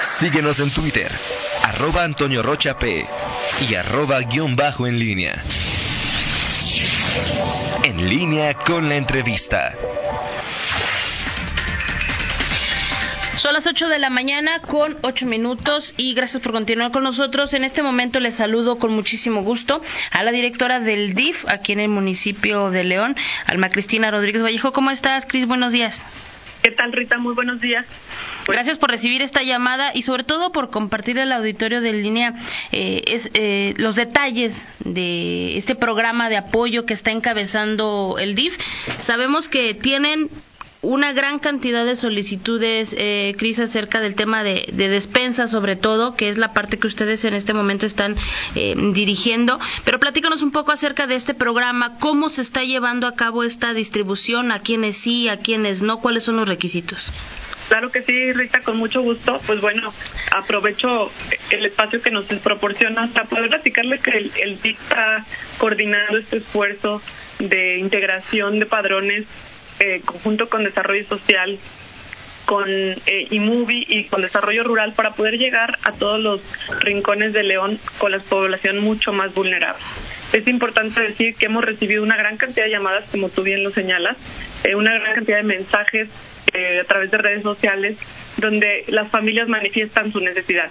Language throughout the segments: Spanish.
Síguenos en Twitter, arroba Antonio Rocha P y arroba guion bajo en línea. En línea con la entrevista. Son las 8 de la mañana con 8 minutos y gracias por continuar con nosotros. En este momento les saludo con muchísimo gusto a la directora del DIF aquí en el municipio de León, Alma Cristina Rodríguez Vallejo. ¿Cómo estás, Cris? Buenos días. ¿Qué tal, Rita? Muy buenos días. Pues gracias por recibir esta llamada y sobre todo por compartir al auditorio de línea eh, es, eh, los detalles de este programa de apoyo que está encabezando el DIF. Sabemos que tienen una gran cantidad de solicitudes, eh, Cris, acerca del tema de, despensa, sobre todo, que es la parte que ustedes en este momento están eh, dirigiendo. Pero platícanos un poco acerca de este programa, cómo se está llevando a cabo esta distribución, a quiénes sí, a quiénes no, cuáles son los requisitos. Claro que sí, Rita, con mucho gusto. Pues bueno, aprovecho el espacio que nos proporciona para poder platicarle que el, el está coordinando este esfuerzo de integración de padrones eh, conjunto con Desarrollo Social, con eh, IMUBI y con Desarrollo Rural para poder llegar a todos los rincones de León con la población mucho más vulnerable. Es importante decir que hemos recibido una gran cantidad de llamadas, como tú bien lo señalas, eh, una gran cantidad de mensajes eh, a través de redes sociales donde las familias manifiestan su necesidad.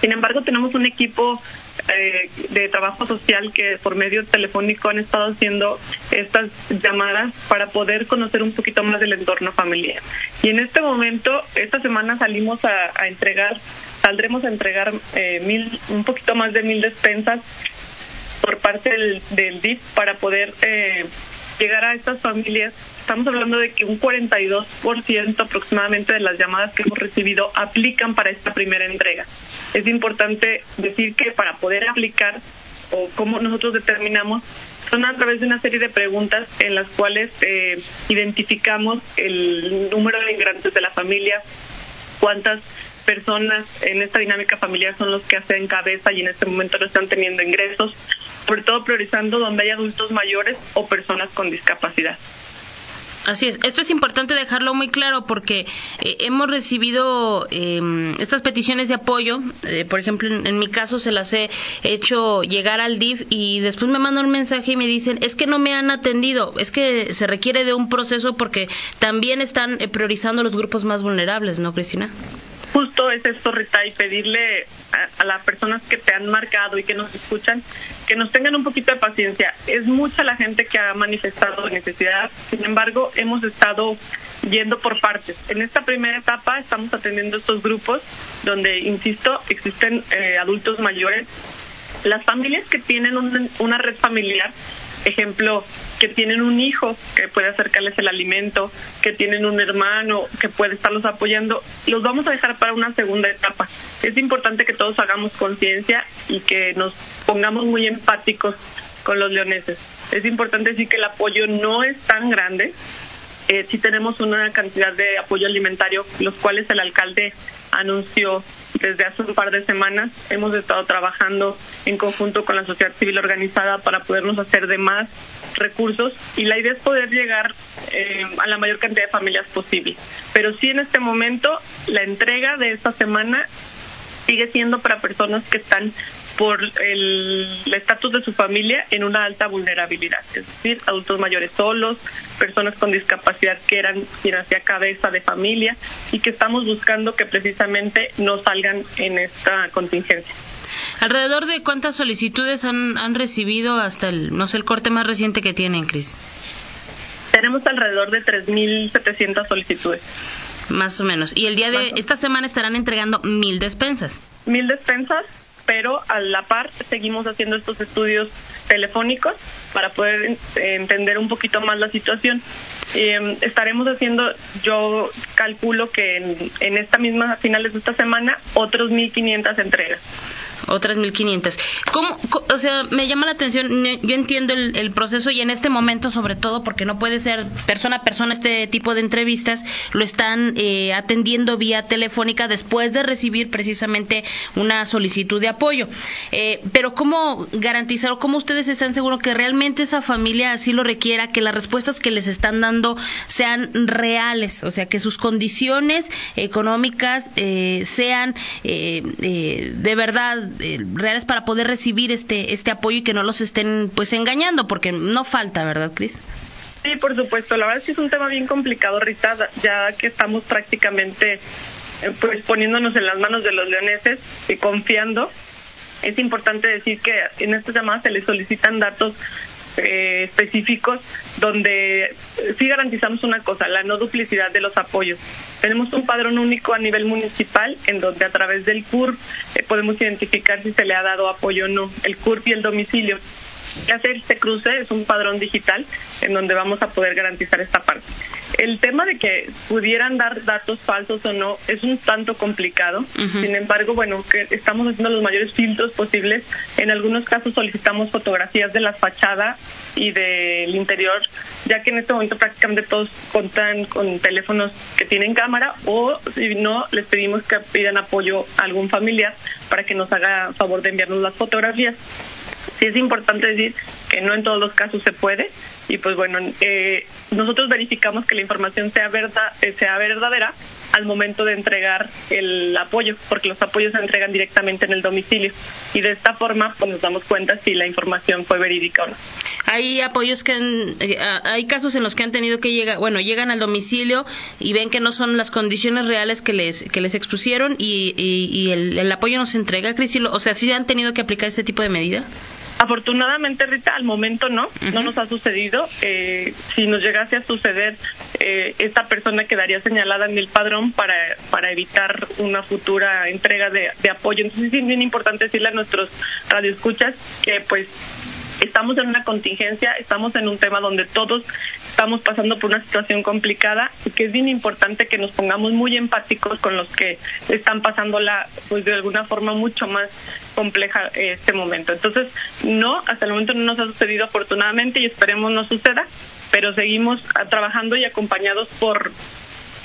Sin embargo, tenemos un equipo eh, de trabajo social que por medio telefónico han estado haciendo estas llamadas para poder conocer un poquito más del entorno familiar. Y en este momento, esta semana salimos a, entregar, saldremos a entregar eh, mil, un poquito más de mil despensas por parte del, del DIF para poder eh, llegar a estas familias, estamos hablando de que un 42% aproximadamente de las llamadas que hemos recibido aplican para esta primera entrega. Es importante decir que para poder aplicar o cómo nosotros determinamos son a través de una serie de preguntas en las cuales eh, identificamos el número de integrantes de la familia, cuántas personas en esta dinámica familiar son los que hacen cabeza y en este momento no están teniendo ingresos, sobre todo priorizando donde hay adultos mayores o personas con discapacidad. Así es, esto es importante dejarlo muy claro porque eh, hemos recibido em, estas peticiones de apoyo, eh, por ejemplo, en, mi caso se las he hecho llegar al DIF y después me mandan un mensaje y me dicen, es que no me han atendido, es que se requiere de un proceso porque también están eh, priorizando los grupos más vulnerables, ¿no, Cristina? justo es esto, Rita, y pedirle a, las personas que te han marcado y que nos escuchan que nos tengan un poquito de paciencia. Es mucha la gente que ha manifestado necesidad, sin embargo, hemos estado yendo por partes. En esta primera etapa estamos atendiendo estos grupos donde, insisto, existen eh, adultos mayores. Las familias que tienen una red familiar ejemplo, que tienen un hijo que puede acercarles el alimento, que tienen un hermano que puede estarlos apoyando, los vamos a dejar para una segunda etapa. Es importante que todos hagamos conciencia y que nos pongamos muy empáticos con los leoneses. Es importante decir que el apoyo no es tan grande, eh, sí tenemos una cantidad de apoyo alimentario, los cuales el alcalde anunció desde hace un par de semanas. Hemos estado trabajando en conjunto con la sociedad civil organizada para podernos hacer de más recursos y la idea es poder llegar eh, a la mayor cantidad de familias posible. Pero sí en este momento la entrega de esta semana sigue siendo para personas que están por el estatus de su familia en una alta vulnerabilidad, es decir, adultos mayores solos, personas con discapacidad que eran quien hacía cabeza de familia y que estamos buscando que precisamente no salgan en esta contingencia. ¿Alrededor de cuántas solicitudes han, han recibido hasta el, no sé, el corte más reciente que tienen, Cris? Tenemos alrededor de 3.700 solicitudes. Más o menos. Y el día de esta semana estarán entregando mil despensas. Mil despensas pero a la par seguimos haciendo estos estudios telefónicos para poder entender un poquito más la situación. Eh, estaremos haciendo, yo calculo que en, esta misma, a finales de esta semana, otros 1.500 entregas. Otras 1.500. ¿Cómo, o sea, me llama la atención, yo entiendo el, proceso y en este momento sobre todo porque no puede ser persona a persona este tipo de entrevistas, lo están eh, atendiendo vía telefónica después de recibir precisamente una solicitud de apoyo. Eh, pero ¿cómo garantizar o cómo ustedes están seguros que realmente esa familia así lo requiera, que las respuestas que les están dando sean reales, o sea, que sus condiciones económicas eh, sean de verdad eh, reales para poder recibir este este apoyo y que no los estén pues engañando porque no falta verdad Cris sí por supuesto. La verdad es que es un tema bien complicado Rita ya que estamos prácticamente eh, pues poniéndonos en las manos de los leoneses y confiando. Es importante decir que en estas llamadas se les solicitan datos eh, específicos donde sí garantizamos una cosa, la no duplicidad de los apoyos. Tenemos un padrón único a nivel municipal en donde a través del CURP eh, podemos identificar si se le ha dado apoyo o no, el CURP y el domicilio hacer este cruce es un padrón digital en donde vamos a poder garantizar esta parte. El tema de que pudieran dar datos falsos o no es un tanto complicado. Sin embargo, bueno, que estamos haciendo los mayores filtros posibles. En algunos casos solicitamos fotografías de la fachada y del interior, ya que en este momento prácticamente todos contan con teléfonos que tienen cámara o si no, les pedimos que pidan apoyo a algún familiar para que nos haga favor de enviarnos las fotografías sí es importante decir que no en todos los casos se puede y pues bueno eh, nosotros verificamos que la información sea verdad eh, sea verdadera al momento de entregar el apoyo porque los apoyos se entregan directamente en el domicilio. Y de esta forma pues nos damos cuenta si la información fue verídica o no. Hay apoyos que eh, hay casos en los que han tenido que llegar bueno llegan al domicilio y ven que no son las condiciones reales que les que les expusieron y, y, el, apoyo no se entrega. Cris o sea sí han tenido que aplicar ese tipo de medida Afortunadamente, Rita, al momento no, no nos ha sucedido. Eh, si nos llegase a suceder, eh, esta persona quedaría señalada en el padrón para, para evitar una futura entrega de, de apoyo. Entonces, es bien importante decirle a nuestros radioescuchas que, pues, estamos en una contingencia, estamos en un tema donde todos estamos pasando por una situación complicada y que es bien importante que nos pongamos muy empáticos con los que están pasándola pues de alguna forma mucho más compleja este momento. Entonces, no, hasta el momento no nos ha sucedido afortunadamente y esperemos no suceda, pero seguimos trabajando y acompañados por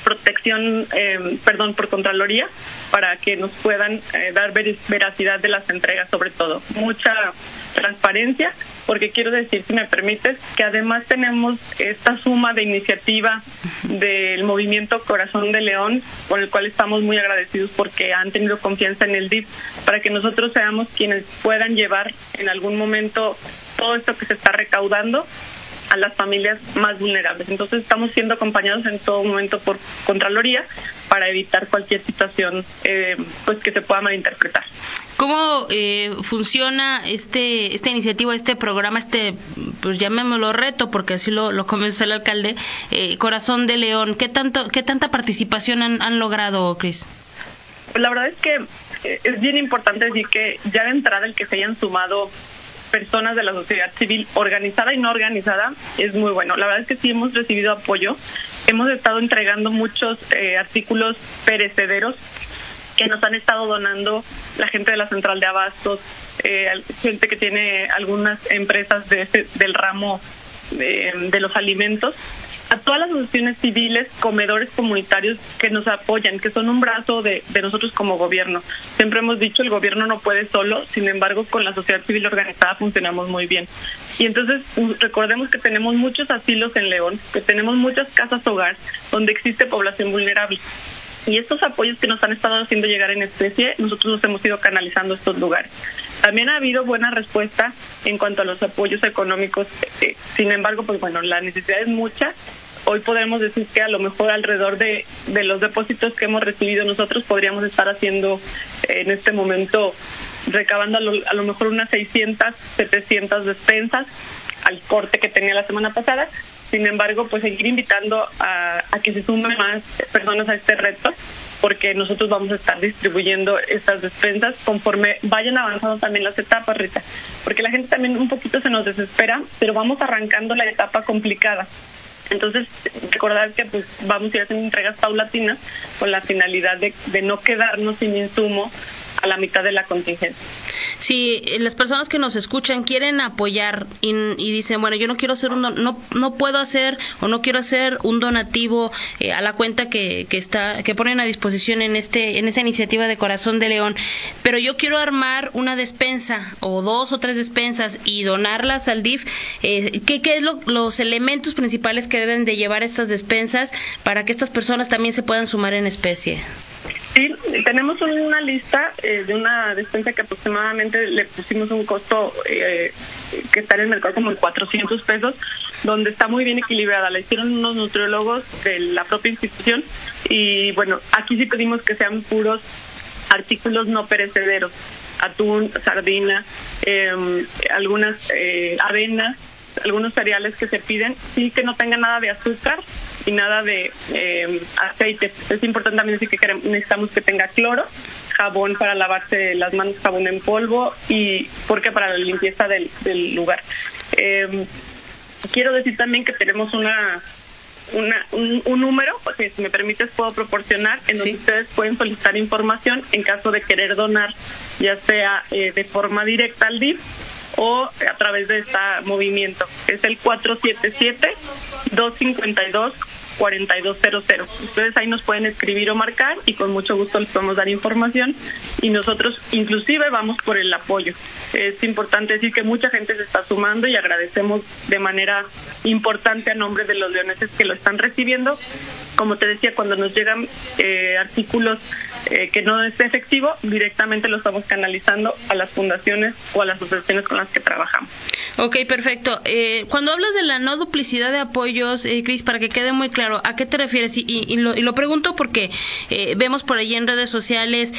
protección, eh, perdón, por Contraloría, para que nos puedan eh, dar veracidad de las entregas, sobre todo. Mucha transparencia, porque quiero decir, si me permites, que además tenemos esta suma de iniciativa del movimiento Corazón de León, con el cual estamos muy agradecidos porque han tenido confianza en el DIF, para que nosotros seamos quienes puedan llevar en algún momento todo esto que se está recaudando a las familias más vulnerables. Entonces estamos siendo acompañados en todo momento por Contraloría para evitar cualquier situación eh, pues que se pueda malinterpretar. ¿Cómo eh, funciona este esta iniciativa, este programa, este, pues llamémoslo reto, porque así lo, lo comenzó el alcalde, eh, Corazón de León? ¿Qué tanto qué tanta participación han, han logrado, Cris? Pues la verdad es que es bien importante decir que ya de entrada el que se hayan sumado personas de la sociedad civil organizada y no organizada es muy bueno. La verdad es que sí hemos recibido apoyo. Hemos estado entregando muchos eh, artículos perecederos que nos han estado donando la gente de la central de abastos, eh, gente que tiene algunas empresas de del ramo de los alimentos a todas las asociaciones civiles, comedores comunitarios que nos apoyan, que son un brazo de, de nosotros como gobierno. Siempre hemos dicho el gobierno no puede solo, sin embargo con la sociedad civil organizada funcionamos muy bien. Y entonces recordemos que tenemos muchos asilos en León, que tenemos muchas casas hogar donde existe población vulnerable. Y estos apoyos que nos han estado haciendo llegar en especie, nosotros los hemos ido canalizando a estos lugares. También ha habido buena respuesta en cuanto a los apoyos económicos. Eh, sin embargo, pues bueno, la necesidad es mucha hoy podemos decir que a lo mejor alrededor de, de los depósitos que hemos recibido nosotros podríamos estar haciendo en este momento recabando a lo, a lo mejor unas 600, 700 despensas al corte que tenía la semana pasada. Sin embargo, pues seguir invitando a, a que se sumen más personas a este reto porque nosotros vamos a estar distribuyendo estas despensas conforme vayan avanzando también las etapas, Rita, porque la gente también un poquito se nos desespera, pero vamos arrancando la etapa complicada. Entonces, recordar que pues vamos a ir haciendo entregas paulatinas con la finalidad de, de no quedarnos sin insumo a la mitad de la contingencia. si las personas que nos escuchan quieren apoyar y, dicen, bueno, yo no quiero hacer un no no puedo hacer o no quiero hacer un donativo eh, a la cuenta que, que está que ponen a disposición en este en esa iniciativa de Corazón de León, pero yo quiero armar una despensa o dos o tres despensas y donarlas al DIF, eh, ¿qué, qué es los elementos principales que deben de llevar estas despensas para que estas personas también se puedan sumar en especie? Sí, tenemos una lista eh, de una despensa que aproximadamente le pusimos un costo eh, que está en el mercado como en 400 pesos, donde está muy bien equilibrada. La hicieron unos nutriólogos de la propia institución y bueno, aquí sí pedimos que sean puros artículos no perecederos, atún, sardina, em, algunas eh, avenas algunos cereales que se piden, sí que no tengan nada de azúcar y nada de eh, aceite. Es importante también decir que necesitamos que tenga cloro, jabón para lavarse las manos, jabón en polvo y porque para la limpieza del, lugar. Eh, quiero decir también que tenemos una una, un, número, si me permites puedo proporcionar, en donde ustedes pueden solicitar información en caso de querer donar, ya sea eh, de forma directa al DIF o a través de este movimiento. Es el 477-252. 4200. Ustedes ahí nos pueden escribir o marcar y con mucho gusto les podemos dar información y nosotros inclusive vamos por el apoyo. Es importante decir que mucha gente se está sumando y agradecemos de manera importante a nombre de los leoneses que lo están recibiendo. Como te decía, cuando nos llegan eh, artículos eh, que no es efectivo, directamente lo estamos canalizando a las fundaciones o a las asociaciones con las que trabajamos. Ok, perfecto. Eh, cuando hablas de la no duplicidad de apoyos, eh, Cris, para que quede muy claro, ¿a qué te refieres? Y, lo, pregunto porque eh, vemos por ahí en redes sociales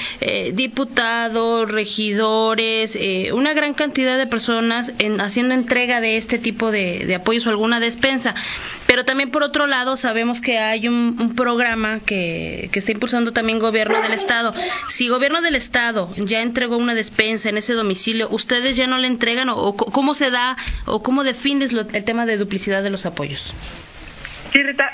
diputados, regidores, una gran cantidad de personas haciendo entrega de este tipo de, apoyos o alguna despensa. Pero también, por otro lado, sabemos que hay un, programa que, que está impulsando también gobierno del Estado. Si gobierno del Estado ya entregó una despensa en ese domicilio, ¿ustedes ya no le entregan o, cómo se da o cómo defines el tema de duplicidad de los apoyos? Sí, Rita,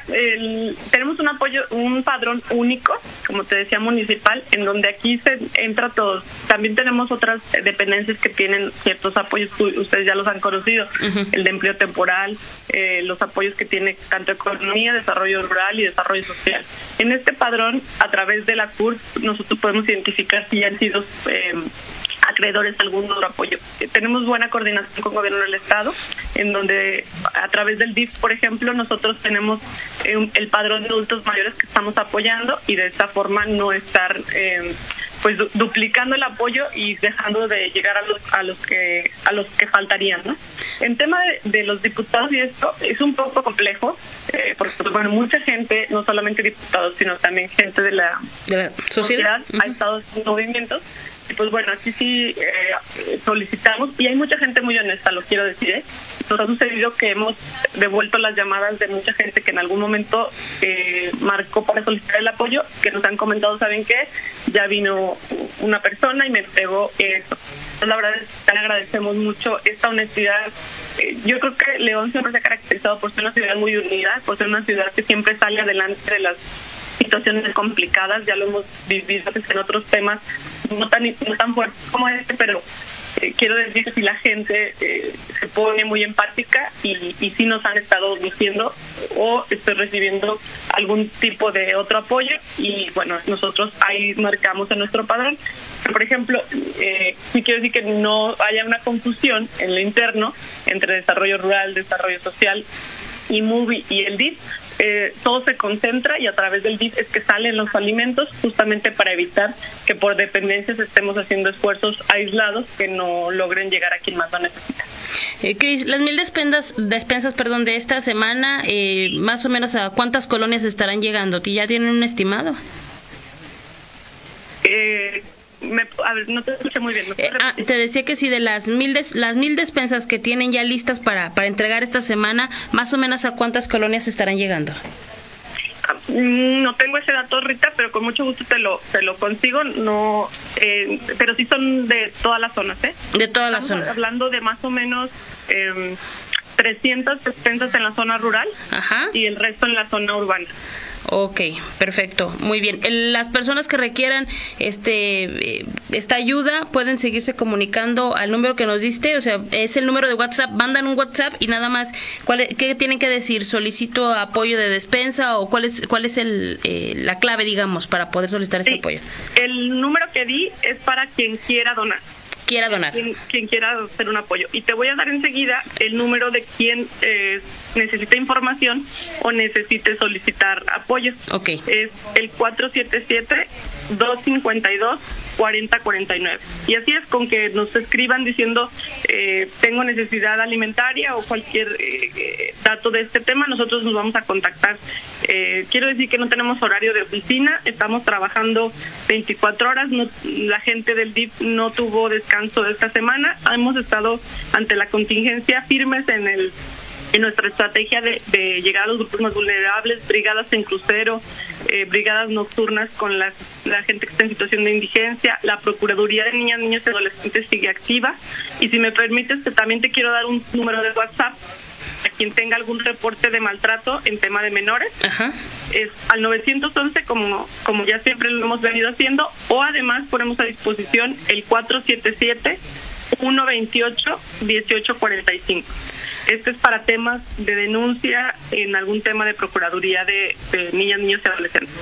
tenemos un apoyo, un padrón único, como te decía, municipal, en donde aquí se entra todo. También tenemos otras dependencias que tienen ciertos apoyos, ustedes ya los han conocido, el de empleo temporal, eh, los apoyos que tiene tanto economía, desarrollo rural y desarrollo social. En este padrón, a través de la CUR, nosotros podemos identificar si han sido eh, acreedores algún otro apoyo. Tenemos buena coordinación con el gobierno del Estado, en donde a través del DIF, por ejemplo, nosotros tenemos eh, el padrón de adultos mayores que estamos apoyando y de esta forma no estar eh, pues duplicando el apoyo y dejando de llegar a los a los que a los que faltarían ¿no? en tema de, los diputados y esto es un poco complejo eh, porque pues, bueno mucha gente no solamente diputados sino también gente de la, sociedad, ha estado en movimientos pues bueno, aquí sí eh, solicitamos, y hay mucha gente muy honesta, lo quiero decir, ¿eh? nos ha sucedido que hemos devuelto las llamadas de mucha gente que en algún momento eh, marcó para solicitar el apoyo, que nos han comentado, ¿saben qué? Ya vino una persona y me entregó eso. la verdad es que agradecemos mucho esta honestidad. Eh, yo creo que León siempre se ha caracterizado por ser una ciudad muy unida, por ser una ciudad que siempre sale adelante de las situaciones complicadas, ya lo hemos vivido en otros temas, no tan, no tan fuertes como este, pero eh, quiero decir que si la gente eh, se pone muy empática y, y sí nos han estado diciendo o estoy recibiendo algún tipo de otro apoyo y bueno, nosotros ahí marcamos en nuestro padrón. por ejemplo, eh, sí quiero decir que no haya una confusión en lo interno entre desarrollo rural, desarrollo social y MOVI y el DIF, eh, todo se concentra y a través del DIF es que salen los alimentos justamente para evitar que por dependencias estemos haciendo esfuerzos aislados que no logren llegar a quien más lo necesita. Eh, Cris, las mil despensas, despensas perdón, de esta semana, eh, más o menos a cuántas colonias estarán llegando? ¿Ya tienen un estimado? Eh, a ver, no te escuché muy bien. Eh, ah, te decía que si de las mil, las mil despensas que tienen ya listas para, para entregar esta semana, más o menos a cuántas colonias estarán llegando. Ah, mm, no tengo ese dato, Rita, pero con mucho gusto te lo, te lo consigo. No, eh, pero sí son de todas las zonas, ¿eh? De todas las zonas. Hablando de más o menos eh, 300 despensas en la zona rural y el resto en la zona urbana. Ok, perfecto, muy bien. Las personas que requieran este eh, esta ayuda pueden seguirse comunicando al número que nos diste, o sea, es el número de WhatsApp, mandan un WhatsApp y nada más, ¿cuál, ¿qué tienen que decir? ¿Solicito apoyo de despensa o cuál es, cuál es el, eh, la clave, digamos, para poder solicitar ese apoyo? El número que di es para quien quiera donar quiera donar. Quien, quiera hacer un apoyo. Y te voy a dar enseguida el número de quien eh, necesita información o necesite solicitar apoyo. Ok. Es el 477-252-4049. Y así es con que nos escriban diciendo eh, tengo necesidad alimentaria o cualquier eh, dato de este tema, nosotros nos vamos a contactar. quiero decir que no tenemos horario de oficina, estamos trabajando 24 horas, la gente del DIP no tuvo descanso de esta semana. Hemos estado ante la contingencia firmes en el en nuestra estrategia de, llegar a los grupos más vulnerables, brigadas en crucero, eh, brigadas nocturnas con la, gente que está en situación de indigencia, la Procuraduría de Niñas, Niños y Adolescentes sigue activa. Y si me permites, también te quiero dar un número de WhatsApp a quien tenga algún reporte de maltrato en tema de menores. Es al 911, como, como ya siempre lo hemos venido haciendo, o además ponemos a disposición el 477 128 1845. Este es para temas de denuncia en algún tema de Procuraduría de, Niñas, Niños y Adolescentes.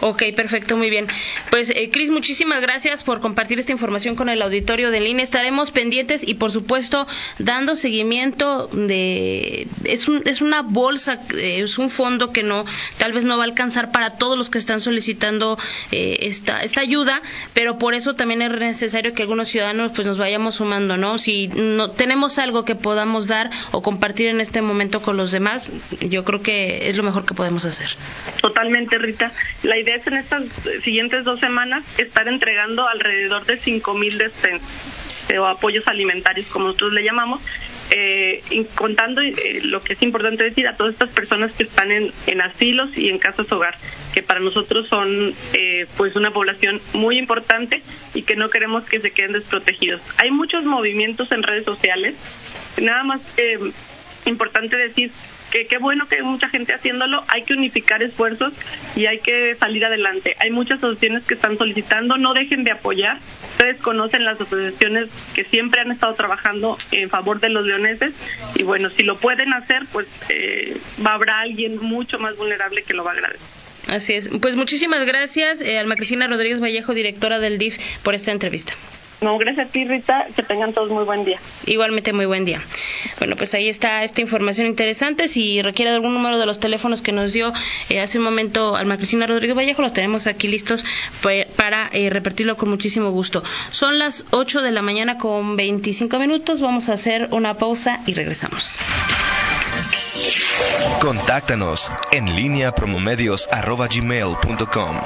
Ok, perfecto, muy bien. Pues, eh, Cris, muchísimas gracias por compartir esta información con el auditorio de INE. Estaremos pendientes y, por supuesto, dando seguimiento de. Es, un, es una bolsa, eh, es un fondo que no, tal vez no va a alcanzar para todos los que están solicitando eh, esta, esta ayuda, pero por eso también es necesario que algunos ciudadanos pues nos vayamos sumando, ¿no? Si no tenemos algo que podamos dar o compartir en este momento con los demás, yo creo que es lo mejor que podemos hacer. Totalmente, Rita. La idea es en estas siguientes dos semanas estar entregando alrededor de 5.000 mil eh, o apoyos alimentarios, como nosotros le llamamos, eh, contando eh, lo que es importante decir a todas estas personas que están en, en asilos y en casas hogar, que para nosotros son eh, pues una población muy importante y que no queremos que se queden desprotegidos. Hay muchos movimientos en redes sociales, nada más eh, importante decir que qué bueno que hay mucha gente haciéndolo, hay que unificar esfuerzos y hay que salir adelante. Hay muchas asociaciones que están solicitando, no dejen de apoyar. Ustedes conocen las asociaciones que siempre han estado trabajando en favor de los leoneses y bueno, si lo pueden hacer, pues eh, habrá alguien mucho más vulnerable que lo va a agradecer. Así es. Pues muchísimas gracias, eh, Alma Cristina Rodríguez Vallejo, directora del DIF, por esta entrevista. No, gracias a ti, Rita. Que tengan todos muy buen día. Igualmente, muy buen día. Bueno, pues ahí está esta información interesante. Si requiere algún número de los teléfonos que nos dio eh, hace un momento Alma Cristina Rodríguez Vallejo, los tenemos aquí listos para eh, repetirlo con muchísimo gusto. Son las 8 de la mañana con 25 minutos. Vamos a hacer una pausa y regresamos. Contáctanos en línea promomedios.com